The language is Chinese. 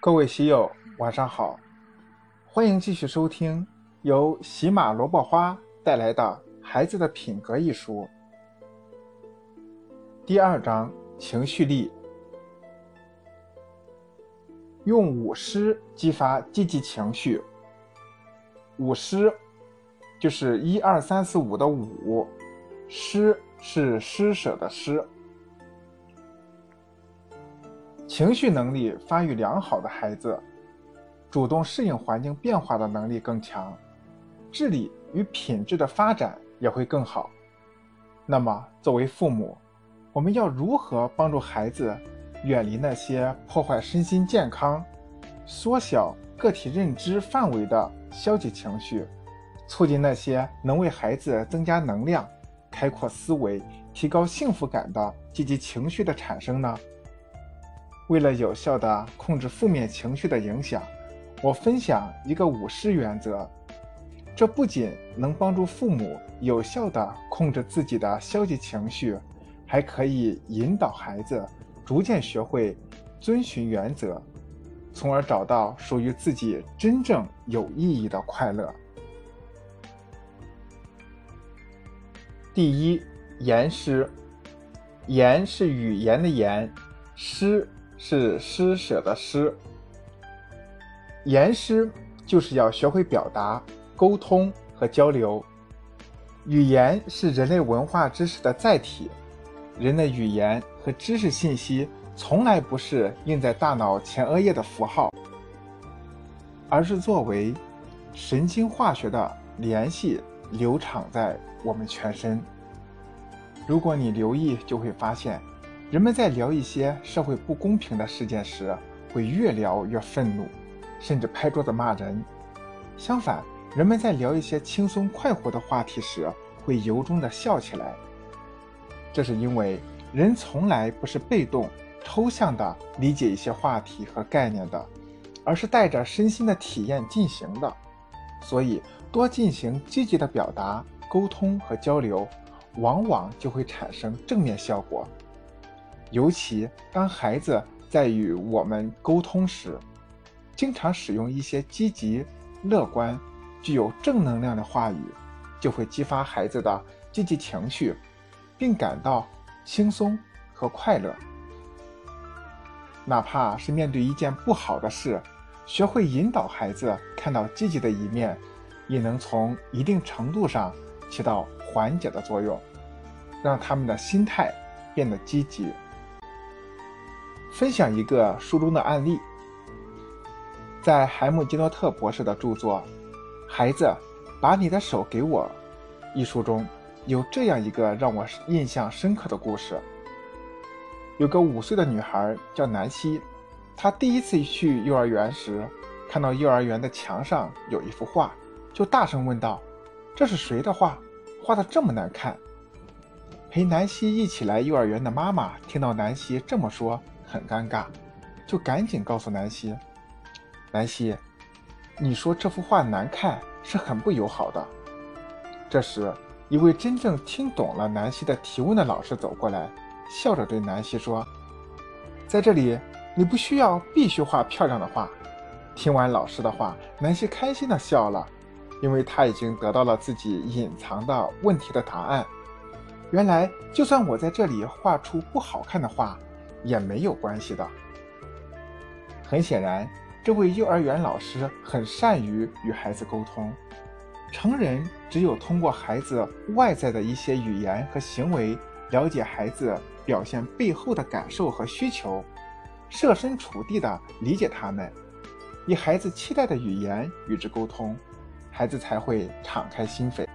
各位喜友，晚上好，欢迎继续收听由喜马萝卜花带来的《孩子的品格》一书。第二章：情绪力，用五施激发积极情绪。五施就是一二三四五的五，施是施舍的施。情绪能力发育良好的孩子，主动适应环境变化的能力更强，智力与品质的发展也会更好。那么，作为父母，我们要如何帮助孩子远离那些破坏身心健康、缩小个体认知范围的消极情绪，促进那些能为孩子增加能量、开阔思维、提高幸福感的积极情绪的产生呢？为了有效地控制负面情绪的影响，我分享一个五师原则。这不仅能帮助父母有效地控制自己的消极情绪，还可以引导孩子逐渐学会遵循原则，从而找到属于自己真正有意义的快乐。第一，言师。言是语言的言，师。是施舍的施，言施就是要学会表达、沟通和交流。语言是人类文化知识的载体，人的语言和知识信息从来不是印在大脑前额叶的符号，而是作为神经化学的联系流淌在我们全身。如果你留意，就会发现。人们在聊一些社会不公平的事件时，会越聊越愤怒，甚至拍桌子骂人；相反，人们在聊一些轻松快活的话题时，会由衷的笑起来。这是因为人从来不是被动、抽象的理解一些话题和概念的，而是带着身心的体验进行的。所以，多进行积极的表达、沟通和交流，往往就会产生正面效果。尤其当孩子在与我们沟通时，经常使用一些积极、乐观、具有正能量的话语，就会激发孩子的积极情绪，并感到轻松和快乐。哪怕是面对一件不好的事，学会引导孩子看到积极的一面，也能从一定程度上起到缓解的作用，让他们的心态变得积极。分享一个书中的案例，在海姆基诺特博士的著作《孩子，把你的手给我》一书中，有这样一个让我印象深刻的故事。有个五岁的女孩叫南希，她第一次去幼儿园时，看到幼儿园的墙上有一幅画，就大声问道：“这是谁的画？画的这么难看？”陪南希一起来幼儿园的妈妈听到南希这么说。很尴尬，就赶紧告诉南希：“南希，你说这幅画难看是很不友好的。”这时，一位真正听懂了南希的提问的老师走过来，笑着对南希说：“在这里，你不需要必须画漂亮的画。”听完老师的话，南希开心地笑了，因为她已经得到了自己隐藏的问题的答案。原来，就算我在这里画出不好看的画。也没有关系的。很显然，这位幼儿园老师很善于与孩子沟通。成人只有通过孩子外在的一些语言和行为，了解孩子表现背后的感受和需求，设身处地的理解他们，以孩子期待的语言与之沟通，孩子才会敞开心扉。